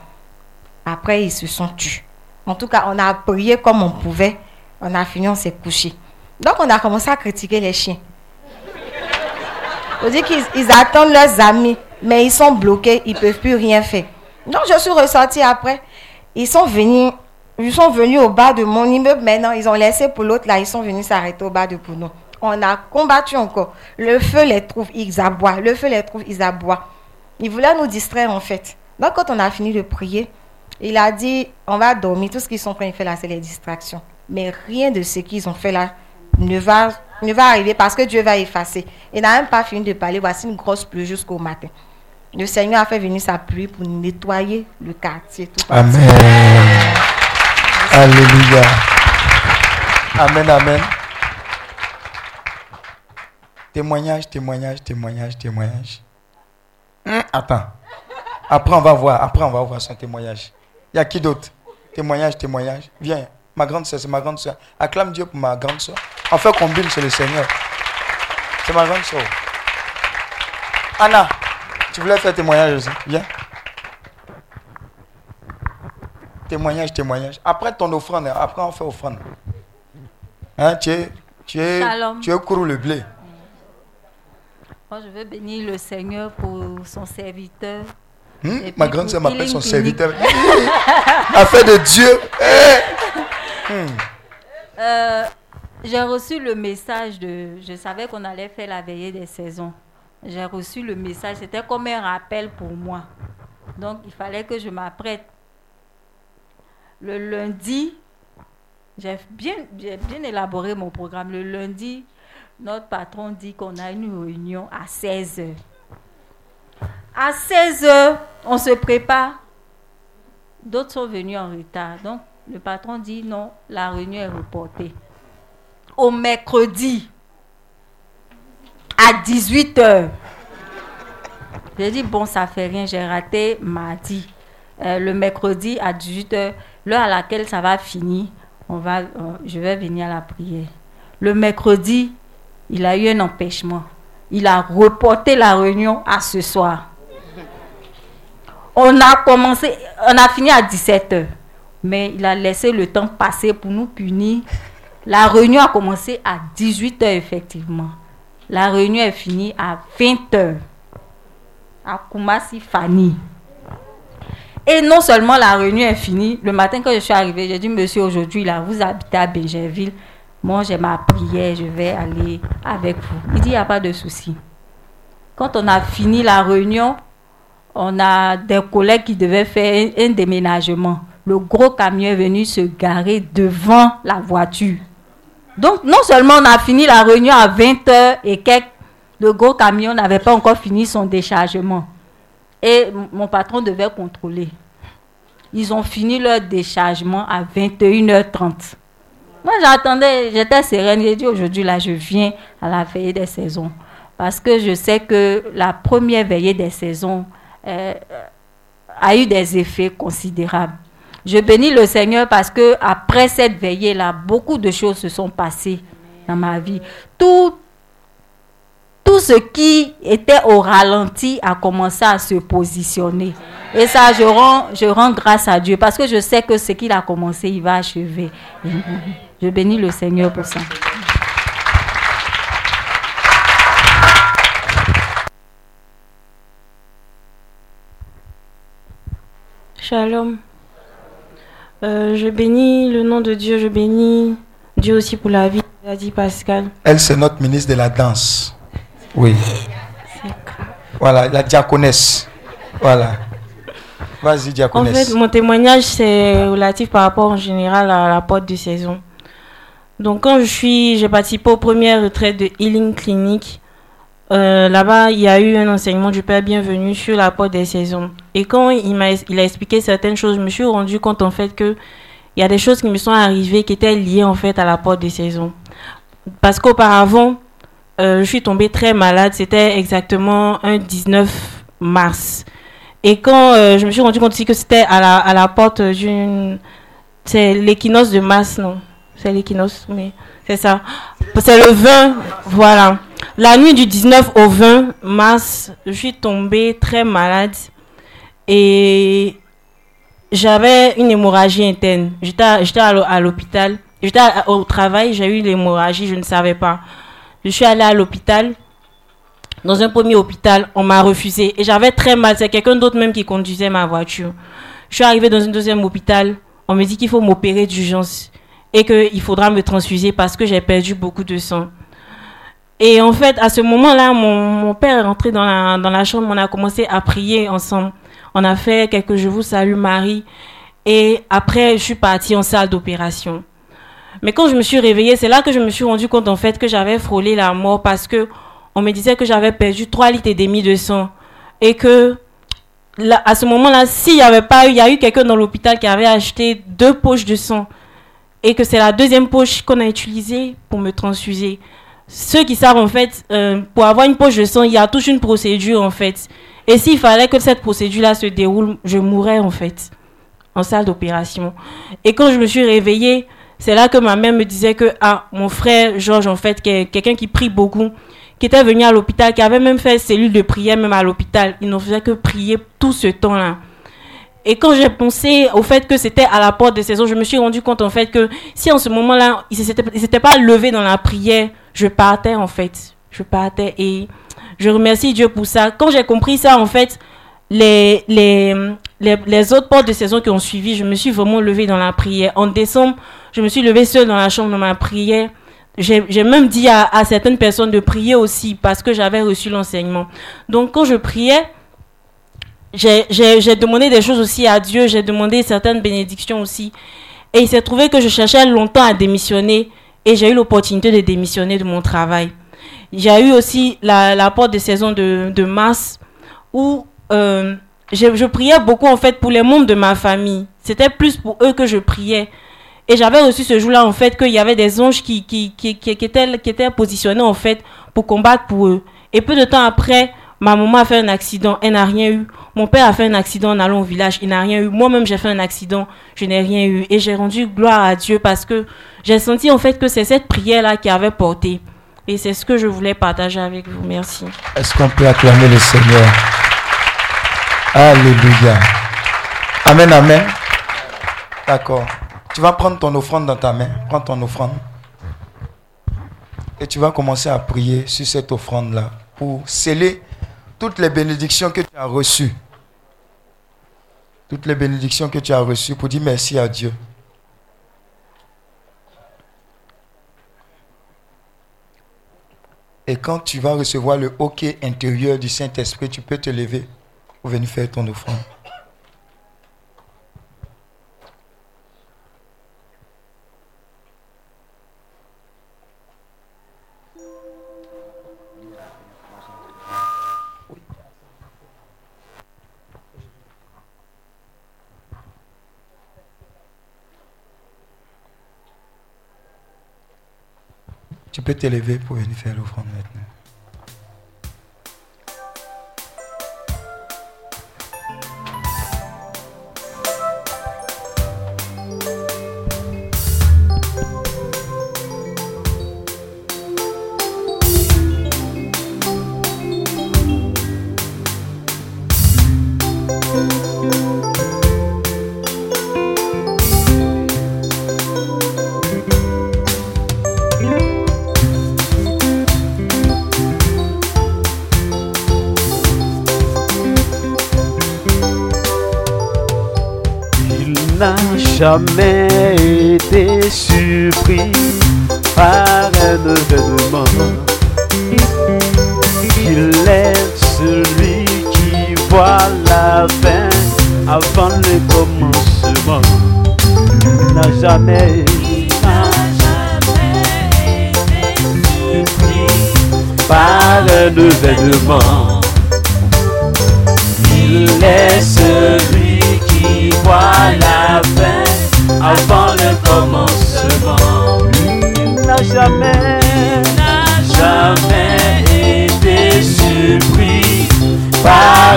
Après, ils se sont tus. En tout cas, on a prié comme on pouvait. On a fini, on s'est couché. Donc, on a commencé à critiquer les chiens. On dit qu'ils ils attendent leurs amis, mais ils sont bloqués, ils ne peuvent plus rien faire. Donc, je suis ressortie après. Ils sont venus, ils sont venus au bas de mon immeuble maintenant. Ils ont laissé pour l'autre là, ils sont venus s'arrêter au bas de Pounon. On a combattu encore. Le feu les trouve, ils aboient. Le feu les trouve, ils aboient. Ils voulaient nous distraire en fait. Donc, quand on a fini de prier, il a dit on va dormir. Tout ce qu'ils sont train de faire là, c'est les distractions. Mais rien de ce qu'ils ont fait là ne va, ne va arriver parce que Dieu va effacer. Il n'a même pas fini de parler. Voici une grosse pluie jusqu'au matin. Le Seigneur a fait venir sa pluie pour nettoyer le quartier. Amen. Alléluia. Amen, amen. Témoignage, témoignage, témoignage, témoignage. Hum, attends. Après, on va voir. Après, on va voir son témoignage. Il y a qui d'autre? Témoignage, témoignage. Viens. Ma grande soeur, c'est ma grande soeur. Acclame Dieu pour ma grande soeur. En fait, combine sur le Seigneur. C'est ma grande soeur. Anna, tu voulais faire témoignage aussi Viens. Témoignage, témoignage. Après ton offrande, après on fait offrande. Hein, tu es, tu es, Shalom. tu es couru le blé. Moi, je veux bénir le Seigneur pour son serviteur. Hmm, Ma grande soeur m'appelle son serviteur. Affaire de Dieu. Eh. Euh, J'ai reçu le message de. Je savais qu'on allait faire la veillée des saisons. J'ai reçu le message. C'était comme un rappel pour moi. Donc, il fallait que je m'apprête. Le lundi, j'ai bien, bien élaboré mon programme. Le lundi, notre patron dit qu'on a une réunion à 16 heures. À 16 heures, on se prépare. D'autres sont venus en retard. Donc, le patron dit non, la réunion est reportée. Au mercredi, à 18 heures. J'ai dit, bon, ça fait rien, j'ai raté mardi. Euh, le mercredi à 18 heures, l'heure à laquelle ça va finir, on va, euh, je vais venir à la prière. Le mercredi, il a eu un empêchement. Il a reporté la réunion à ce soir. On a commencé, on a fini à 17 heures. Mais il a laissé le temps passer pour nous punir. La réunion a commencé à 18 heures, effectivement. La réunion est finie à 20 heures. À Kumasi Fanny. Et non seulement la réunion est finie, le matin quand je suis arrivée, j'ai dit, monsieur, aujourd'hui, là, vous habitez à Benjerville. Moi, j'ai ma prière, je vais aller avec vous. Il dit, il n'y a pas de souci. Quand on a fini la réunion, on a des collègues qui devaient faire un déménagement. Le gros camion est venu se garer devant la voiture. Donc, non seulement on a fini la réunion à 20h et quelques, le gros camion n'avait pas encore fini son déchargement. Et mon patron devait contrôler. Ils ont fini leur déchargement à 21h30. Moi, j'attendais, j'étais sereine. J'ai dit aujourd'hui, là, je viens à la veillée des saisons. Parce que je sais que la première veillée des saisons euh, a eu des effets considérables. Je bénis le Seigneur parce que après cette veillée-là, beaucoup de choses se sont passées dans ma vie. Tout, tout ce qui était au ralenti a commencé à se positionner. Et ça, je rends, je rends grâce à Dieu parce que je sais que ce qu'il a commencé, il va achever. Je bénis le Seigneur pour ça. Shalom. Euh, je bénis le nom de Dieu, je bénis Dieu aussi pour la vie, a dit Pascal. Elle, c'est notre ministre de la danse. Oui. Voilà, la diaconesse. Voilà. Vas-y, En diaconesse. fait, mon témoignage, c'est relatif par rapport en général à la porte de saison. Donc, quand je suis, j'ai participé aux premières retraites de Healing Clinic. Euh, Là-bas, il y a eu un enseignement du Père Bienvenu sur la porte des saisons. Et quand il m'a, il a expliqué certaines choses, je me suis rendu compte en fait que il y a des choses qui me sont arrivées qui étaient liées en fait à la porte des saisons. Parce qu'auparavant, euh, je suis tombée très malade. C'était exactement un 19 mars. Et quand euh, je me suis rendu compte aussi que c'était à la, à la porte d'une. C'est l'équinoxe de mars, non? C'est l'équinoxe, mais c'est ça. C'est le 20, voilà. La nuit du 19 au 20 mars, je suis tombée très malade et j'avais une hémorragie interne. J'étais à l'hôpital. J'étais au travail, j'ai eu l'hémorragie, je ne savais pas. Je suis allée à l'hôpital. Dans un premier hôpital, on m'a refusé. Et j'avais très mal. C'est quelqu'un d'autre même qui conduisait ma voiture. Je suis arrivée dans un deuxième hôpital. On me dit qu'il faut m'opérer d'urgence et qu'il faudra me transfuser parce que j'ai perdu beaucoup de sang. Et en fait, à ce moment-là, mon, père est rentré dans la, chambre. On a commencé à prier ensemble. On a fait quelques Je vous salue Marie. Et après, je suis partie en salle d'opération. Mais quand je me suis réveillée, c'est là que je me suis rendu compte en fait que j'avais frôlé la mort parce que on me disait que j'avais perdu 3 litres et demi de sang et que à ce moment-là, s'il n'y avait pas eu, il y a eu quelqu'un dans l'hôpital qui avait acheté deux poches de sang et que c'est la deuxième poche qu'on a utilisée pour me transfuser. Ceux qui savent en fait, euh, pour avoir une poche de sang, il y a toute une procédure en fait. Et s'il fallait que cette procédure-là se déroule, je mourrais en fait en salle d'opération. Et quand je me suis réveillée, c'est là que ma mère me disait que ah, mon frère Georges, en fait, qui est quelqu'un qui prie beaucoup, qui était venu à l'hôpital, qui avait même fait cellule de prière même à l'hôpital, il ne faisait que prier tout ce temps-là. Et quand j'ai pensé au fait que c'était à la porte de saison, je me suis rendu compte en fait que si en ce moment-là, il ne s'était pas levé dans la prière, je partais en fait. Je partais et je remercie Dieu pour ça. Quand j'ai compris ça, en fait, les, les, les, autres portes de saison qui ont suivi, je me suis vraiment levée dans la prière. En décembre, je me suis levée seule dans la chambre dans ma prière. J'ai même dit à, certaines personnes de prier aussi parce que j'avais reçu l'enseignement. Donc quand je priais, j'ai demandé des choses aussi à Dieu, j'ai demandé certaines bénédictions aussi. Et il s'est trouvé que je cherchais longtemps à démissionner et j'ai eu l'opportunité de démissionner de mon travail. J'ai eu aussi la, porte de saison de, mars où euh, je, priais beaucoup en fait pour les membres de ma famille. C'était plus pour eux que je priais. Et j'avais reçu ce jour-là, en fait, qu'il y avait des anges qui, étaient, qui étaient positionnés, en fait, pour combattre pour eux. Et peu de temps après, ma maman a fait un accident, elle n'a rien eu. Mon père a fait un accident en allant au village, il n'a rien eu. Moi-même, j'ai fait un accident, je n'ai rien eu. Et j'ai rendu gloire à Dieu parce que j'ai senti, en fait, que c'est cette prière-là qui avait porté. Et c'est ce que je voulais partager avec vous. Merci. Est-ce qu'on peut acclamer le Seigneur? Alléluia. Amen, amen. D'accord. Tu vas prendre ton offrande dans ta main. Prends ton offrande. Et tu vas commencer à prier sur cette offrande-là pour sceller toutes les bénédictions que tu as reçues. Toutes les bénédictions que tu as reçues pour dire merci à Dieu. Et quand tu vas recevoir le hockey intérieur du Saint-Esprit, tu peux te lever pour venir faire ton offrande. Tu peux t'élever pour venir faire l'offrande maintenant. Jamais été surpris par un événement. Il est celui qui voit la fin avant le commencement. Il n'a jamais, été surpris par un événement. Il est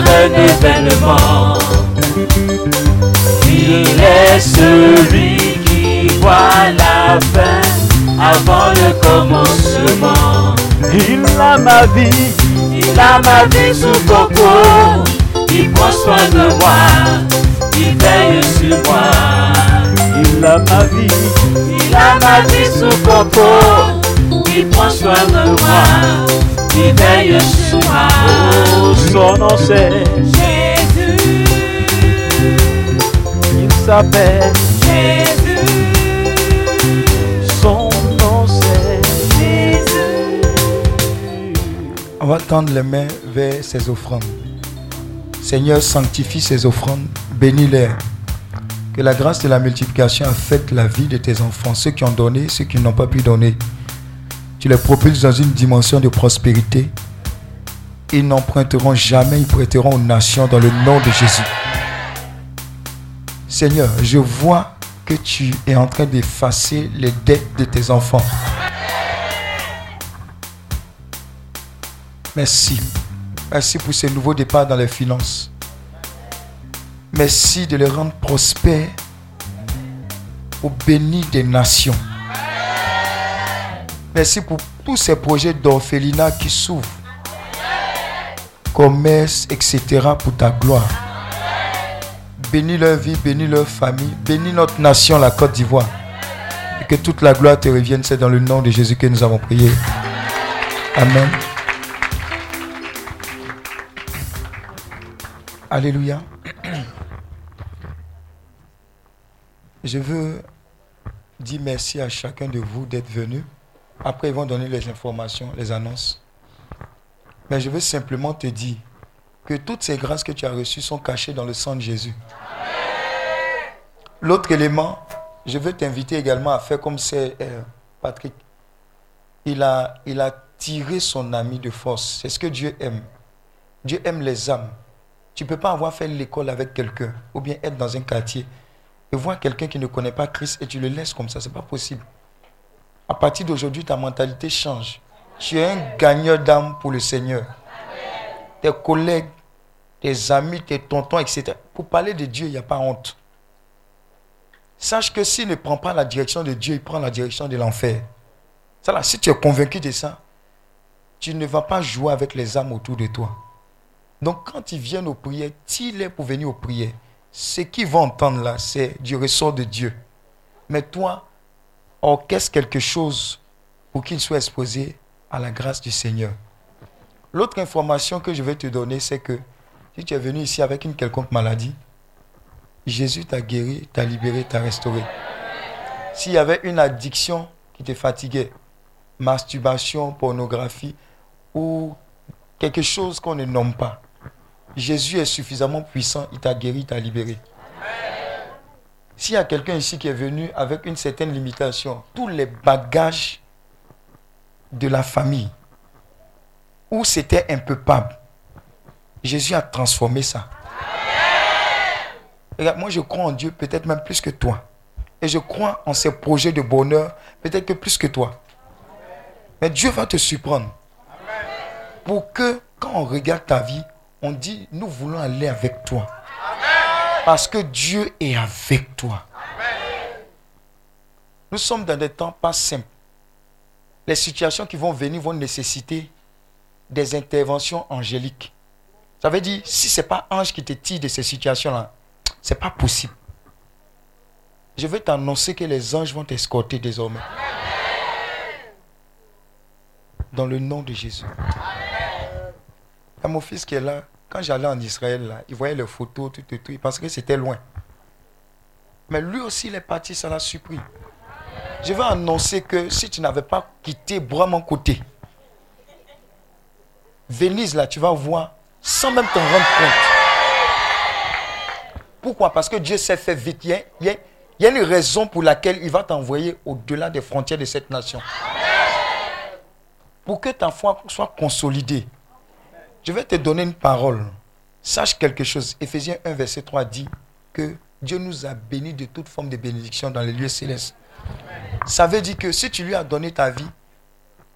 un événement. Il est celui qui voit la fin avant le commencement. Il a ma vie, il a ma vie sous coco. Il prend soin de moi, il veille sur moi. Il a ma vie, il a ma vie sous coco. Il prend soin de moi, il veille sur moi son nom c'est, Jésus, il s'appelle, Jésus, son nom c'est. Jésus. On va tendre les mains vers ces offrandes. Seigneur, sanctifie ces offrandes, bénis-les. Que la grâce de la multiplication affecte la vie de tes enfants, ceux qui ont donné, ceux qui n'ont pas pu donner. Tu les propulses dans une dimension de prospérité. Ils n'emprunteront jamais, ils prêteront aux nations dans le nom de Jésus. Seigneur, je vois que tu es en train d'effacer les dettes de tes enfants. Merci. Merci pour ce nouveau départ dans les finances. Merci de les rendre prospères au béni des nations. Merci pour tous ces projets d'orphelinat qui s'ouvrent. Commerce, etc. pour ta gloire. Bénis leur vie, bénis leur famille, bénis notre nation, la Côte d'Ivoire. Et que toute la gloire te revienne. C'est dans le nom de Jésus que nous avons prié. Amen. Alléluia. Je veux dire merci à chacun de vous d'être venu. Après, ils vont donner les informations, les annonces. Mais je veux simplement te dire que toutes ces grâces que tu as reçues sont cachées dans le sang de Jésus. L'autre élément, je veux t'inviter également à faire comme c'est euh, Patrick. Il a, il a tiré son ami de force. C'est ce que Dieu aime. Dieu aime les âmes. Tu ne peux pas avoir fait l'école avec quelqu'un ou bien être dans un quartier et voir quelqu'un qui ne connaît pas Christ et tu le laisses comme ça. Ce n'est pas possible. À partir d'aujourd'hui, ta mentalité change. Tu es un gagneur d'âme pour le Seigneur. Tes collègues, tes amis, tes tontons, etc. Pour parler de Dieu, il n'y a pas honte. Sache que s'il ne prend pas la direction de Dieu, il prend la direction de l'enfer. Ça là, si tu es convaincu de ça, tu ne vas pas jouer avec les âmes autour de toi. Donc quand ils viennent aux prières, tire-les pour venir aux prières. Ce qu'ils vont entendre là, c'est du ressort de Dieu. Mais toi, orchestre quelque chose pour qu'ils soient exposés à la grâce du Seigneur. L'autre information que je vais te donner, c'est que si tu es venu ici avec une quelconque maladie, Jésus t'a guéri, t'a libéré, t'a restauré. S'il y avait une addiction qui te fatiguait, masturbation, pornographie ou quelque chose qu'on ne nomme pas, Jésus est suffisamment puissant, il t'a guéri, il t'a libéré. S'il y a quelqu'un ici qui est venu avec une certaine limitation, tous les bagages de la famille, où c'était impeuplable, Jésus a transformé ça. Moi je crois en Dieu peut-être même plus que toi. Et je crois en ses projets de bonheur peut-être que plus que toi. Mais Dieu va te surprendre. Pour que quand on regarde ta vie, on dit, nous voulons aller avec toi. Parce que Dieu est avec toi. Nous sommes dans des temps pas simples. Les situations qui vont venir vont nécessiter des interventions angéliques. Ça veut dire, si ce n'est pas ange qui te tire de ces situations-là, ce n'est pas possible. Je vais t'annoncer que les anges vont t'escorter désormais. Dans le nom de Jésus. Il mon fils qui est là. Quand j'allais en Israël, il voyait les photos, tout, tout, tout. Il pensait que c'était loin. Mais lui aussi, il est parti, ça l'a surpris. Je vais annoncer que si tu n'avais pas quitté mon côté, Venise, là, tu vas voir sans même t'en rendre compte. Pourquoi? Parce que Dieu s'est fait vite. Il y, a, il, y a, une raison pour laquelle il va t'envoyer au-delà des frontières de cette nation. Pour que ta foi soit consolidée. Je vais te donner une parole. Sache quelque chose. Éphésiens 1, verset 3 dit que Dieu nous a bénis de toute forme de bénédiction dans les lieux célestes. Ça veut dire que si tu lui as donné ta vie,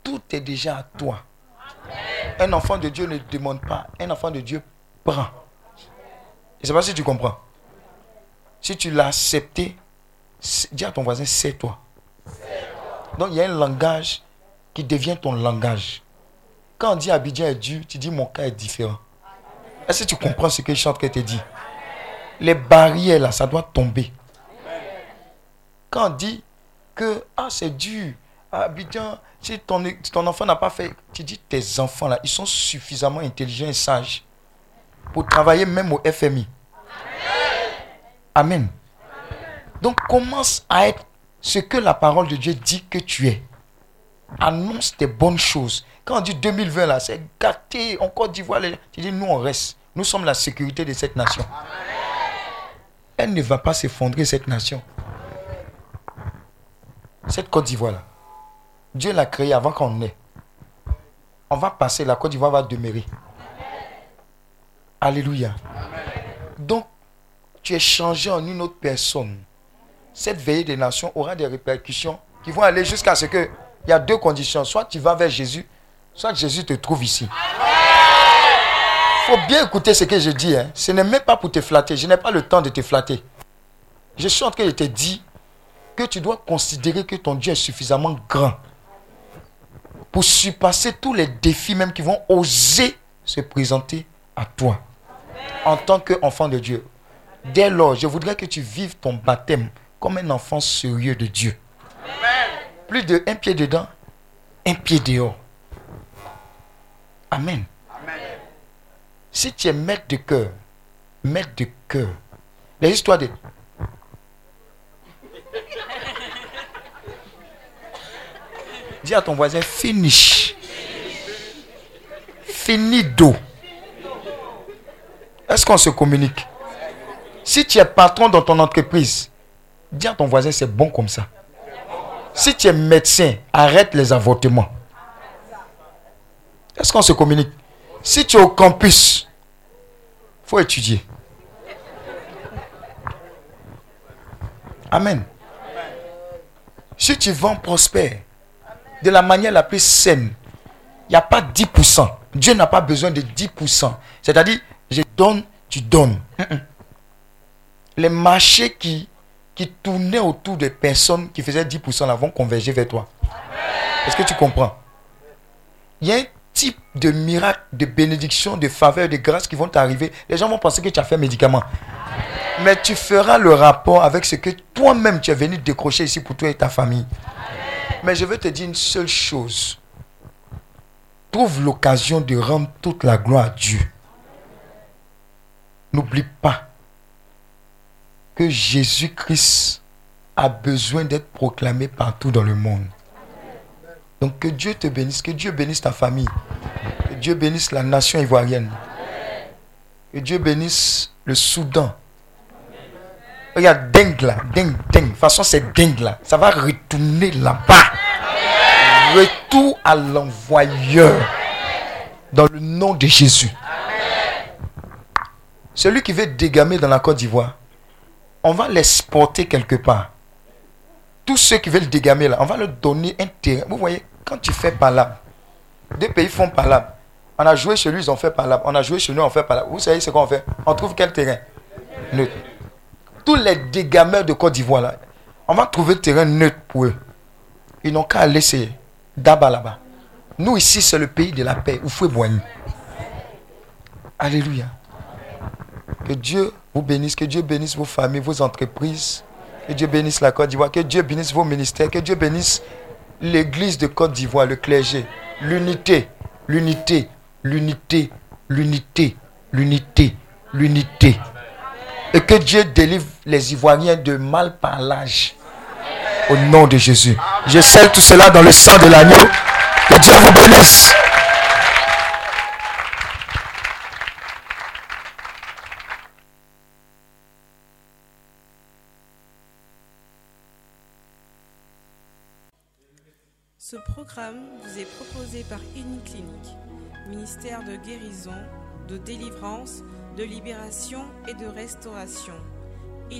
tout est déjà à toi. Un enfant de Dieu ne demande pas. Un enfant de Dieu prend. Je ne sais pas si tu comprends. Si tu l'as accepté, dis à ton voisin, c'est toi. Donc il y a un langage qui devient ton langage. Quand on dit Abidjan est dur, tu dis mon cas est différent. Est-ce que tu comprends ce que chante te dit Les barrières là, ça doit tomber. Quand on dit que ah, c'est dur, Abidjan, si ton, ton enfant n'a pas fait, tu dis tes enfants là, ils sont suffisamment intelligents et sages pour travailler même au FMI. Amen. Donc commence à être ce que la parole de Dieu dit que tu es. Annonce tes bonnes choses. Quand on dit 2020 là, c'est gâté, en Côte d'Ivoire, tu dis nous on reste. Nous sommes la sécurité de cette nation. Elle ne va pas s'effondrer cette nation. Cette Côte d'Ivoire là. Dieu l'a créée avant qu'on ait. On va passer, la Côte d'Ivoire va demeurer. Alléluia. Donc, tu es changé en une autre personne. Cette veillée des nations aura des répercussions qui vont aller jusqu'à ce que il y a deux conditions. Soit tu vas vers Jésus, soit Jésus te trouve ici. Il faut bien écouter ce que je dis. Hein. Ce n'est même pas pour te flatter. Je n'ai pas le temps de te flatter. Je suis en train de te dire que tu dois considérer que ton Dieu est suffisamment grand pour surpasser tous les défis même qui vont oser se présenter à toi en tant qu'enfant de Dieu. Dès lors, je voudrais que tu vives ton baptême comme un enfant sérieux de Dieu. Plus de un pied dedans, un pied dehors. Amen. Si tu es maître de cœur, maître de cœur, les histoires de... Dis à ton voisin, finish. Fini d'eau. Est-ce qu'on se communique? Si tu es patron dans ton entreprise, dis à ton voisin, c'est bon comme ça. Si tu es médecin, arrête les avortements. Est-ce qu'on se communique? Si tu es au campus, faut étudier. Amen. Si tu vends prospère de la manière la plus saine, il n'y a pas 10%. Dieu n'a pas besoin de 10%. C'est-à-dire, je donne, tu donnes. Les marchés qui, qui tournaient autour des personnes qui faisaient 10% là vont converger vers toi. Est-ce que tu comprends? Il y a un type de miracle, de bénédiction, de faveur, de grâce qui vont t'arriver. Les gens vont penser que tu as fait un médicament. Mais tu feras le rapport avec ce que toi-même tu es venu décrocher ici pour toi et ta famille. Mais je veux te dire une seule chose. Trouve l'occasion de rendre toute la gloire à Dieu. N'oublie pas que Jésus-Christ a besoin d'être proclamé partout dans le monde. Donc que Dieu te bénisse, que Dieu bénisse ta famille, que Dieu bénisse la nation ivoirienne, que Dieu bénisse le Soudan. Regarde, dingue là, dingue, dingue. De toute façon, c'est dingue là. Ça va retourner là-bas. Retour à l'envoyeur. Dans le nom de Jésus. Celui qui veut dégamer dans la Côte d'Ivoire, on va l'exporter quelque part. Tous ceux qui veulent dégamer là, on va leur donner un terrain. Vous voyez, quand tu fais palabre, deux pays font palabre. On a joué chez lui, ils ont fait palabre. On a joué chez nous, on fait palabre. Vous savez ce qu'on fait? On trouve quel terrain? Neutre. Tous les dégameurs de Côte d'Ivoire là, on va trouver terrain neutre pour eux. Ils n'ont qu'à laisser d'abord là-bas. Nous ici, c'est le pays de la paix. Où Alléluia. Que Dieu vous bénisse, que Dieu bénisse vos familles, vos entreprises, que Dieu bénisse la Côte d'Ivoire, que Dieu bénisse vos ministères, que Dieu bénisse l'église de Côte d'Ivoire, le clergé, l'unité, l'unité, l'unité, l'unité, l'unité, l'unité. Et que Dieu délivre les Ivoiriens de mal parlage. Au nom de Jésus. Je scelle tout cela dans le sang de l'agneau. Que Dieu vous bénisse. Ce programme vous est proposé par Uniclinique, ministère de guérison, de délivrance, de libération et de restauration.